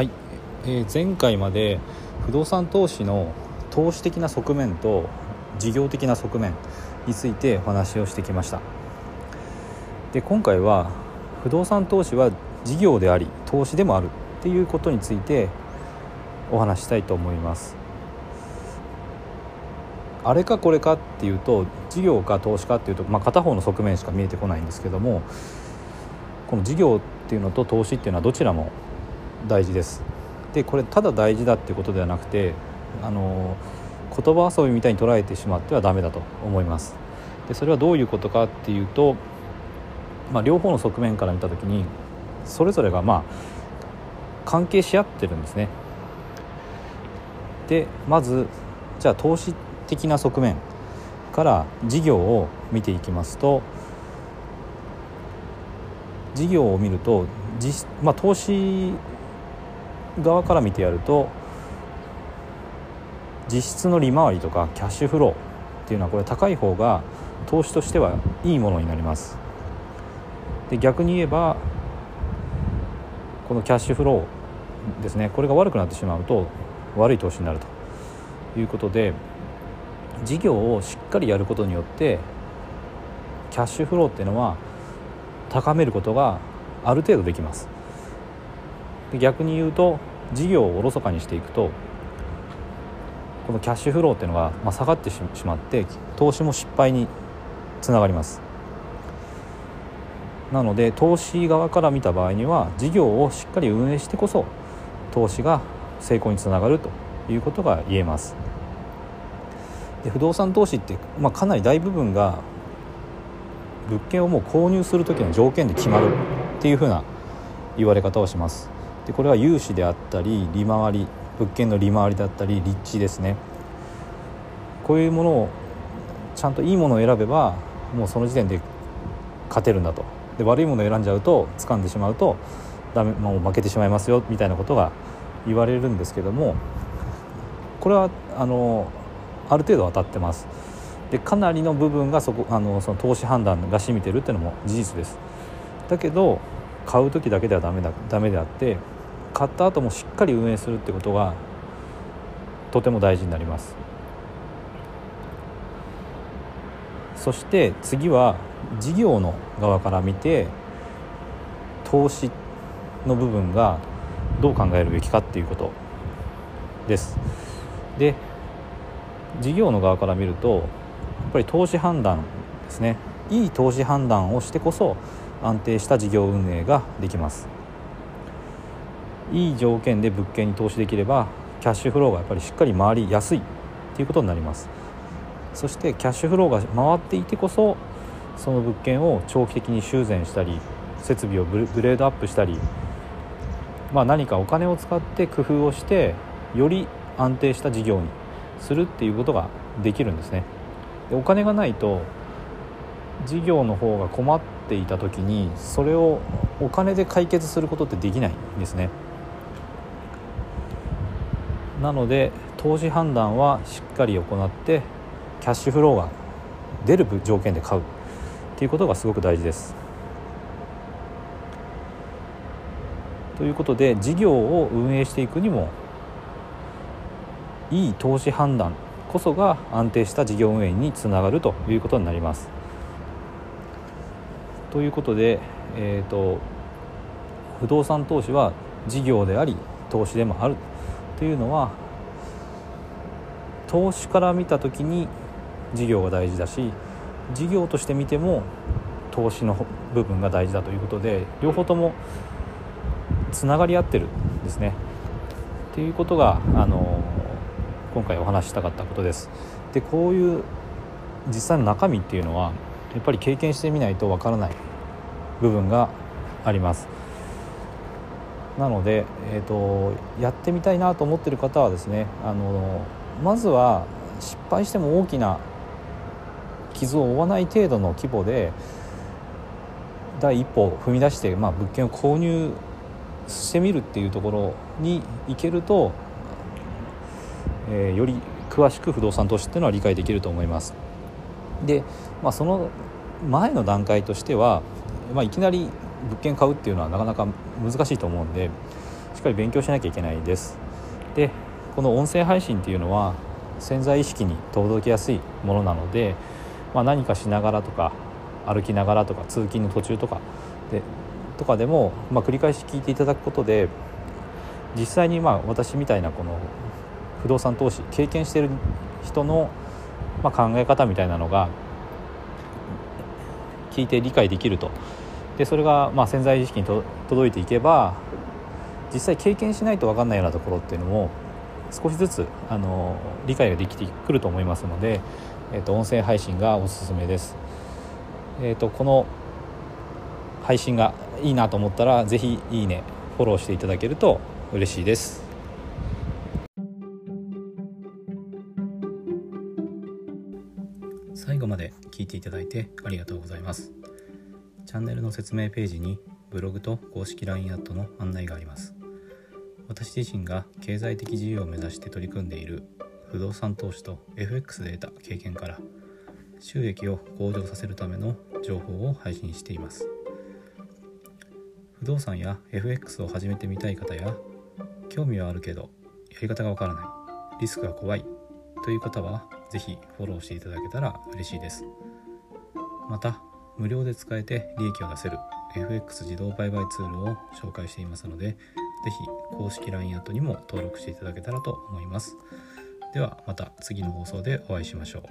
はい、えー前回まで不動産投資の投資的な側面と事業的な側面についてお話をしてきました。で今回は不動産投資は事業であり投資でもあるっていうことについてお話したいと思います。あれかこれかっていうと事業か投資かっていうと、まあ、片方の側面しか見えてこないんですけどもこの事業っていうのと投資っていうのはどちらも大事です。でこれただ大事だっていうことではなくてあの言葉遊びみたいに捉えてしまってはダメだと思います。でそれはどういうことかっていうと、まあ、両方の側面から見た時にそれぞれがまあ関係し合ってるんですね。でまずじゃあ投資的な側面から事業を見ていきますと事業を見ると実、まあ、投資側から見てやると実質の利回りとかキャッシュフローっていうのはこれ高い方が投資としてはいいものになります。で逆に言えばこのキャッシュフローですねこれが悪くなってしまうと悪い投資になるということで事業をしっかりやることによってキャッシュフローっていうのは高めることがある程度できます。逆に言うと事業をおろそかにしていくとこのキャッシュフローっていうのが、まあ、下がってしまって投資も失敗につながります。なので投資側から見た場合には事業をしっかり運営してこそ投資が成功につながるということが言えます。で不動産投資って、まあ、かなり大部分が物件をもう購入する時の条件で決まるっていうふうな言われ方をします。でこれは融資であったり利回り物件の利回りだったり立地ですね。こういうものをちゃんといいものを選べばもうその時点で勝てるんだと。で悪いものを選んじゃうと掴んでしまうとダメもう負けてしまいますよみたいなことが言われるんですけどもこれはあのある程度当たってます。でかなりの部分がそこあのその投資判断が占めてるっていうのも事実です。だけど買う時だけではダメだダメであって買った後もしっかり運営するってことがとても大事になります。そして次は事業の側から見て投資の部分がどう考えるべきかっていうこと。です。で事業の側から見るとやっぱり投資判断ですね。いい投資判断をしてこそ安定した事業運営ができます。いい条件で物件に投資できればキャッシュフローがやっぱりしっかり回りやすいということになります。そしてキャッシュフローが回っていてこそその物件を長期的に修繕したり設備をブレードアップしたり、まあ、何かお金を使って工夫をしてより安定した事業にするっていうことができるんですね。でお金がないと事業の方が困っていた時にそれをお金で解決することってできないんですね。なので投資判断はしっかり行ってキャッシュフローが出る条件で買うっていうことがすごく大事ですということで事業を運営していくにもいい投資判断こそが安定した事業運営につながるということになります。ということで、えーと、不動産投資は事業であり投資でもあるというのは投資から見た時に事業が大事だし事業として見ても投資の部分が大事だということで両方ともつながり合ってるんですね。っていうことがあの今回お話ししたかったことですでこういう実際の中身っていうのはやっぱり経験してみないとわからない部分がありますなので、えーと、やってみたいなと思ってる方はですねあのまずは失敗しても大きな傷を負わない程度の規模で第一歩を踏み出して、まあ、物件を購入してみるっていうところに行けるとえー、より詳しく不動産投資っていうのは理解できると思います。で、まあ、その前の段階としては、まあ、いきなり物件買うっていうのはなかなか難しいと思うんでしっかり勉強しなきゃいけないです。でこの音声配信っていうのは潜在意識に届きやすいものなので、まあ、何かしながらとか歩きながらとか通勤の途中とかでとかでも、まあ、繰り返し聞いていただくことで実際にまあ私みたいなこの不動産投資経験してる人のま考え方みたいなのが聞いて理解できるとでそれがまあ潜在意識にと届いていけば実際経験しないと分かんないようなところっていうのも少しずつあの理解ができてくると思いますので、えーと、音声配信がおすすめです。えーと、この配信がいいなと思ったら是非いいねフォローしていただけると嬉しいです。最後まで聞いていただいてありがとうございます。チャンネルの説明ページにブログと公式 LINE アットの案内があります。私自身が経済的自由を目指して取り組んでいる不動産投資と FX で得た経験から収益を向上させるための情報を配信しています不動産や FX を始めてみたい方や興味はあるけどやり方がわからないリスクが怖いという方は是非フォローしていただけたら嬉しいですまた無料で使えて利益を出せる FX 自動売買ツールを紹介していますので是非公式 LINE アットにも登録していただけたらと思います。ではまた次の放送でお会いしましょう。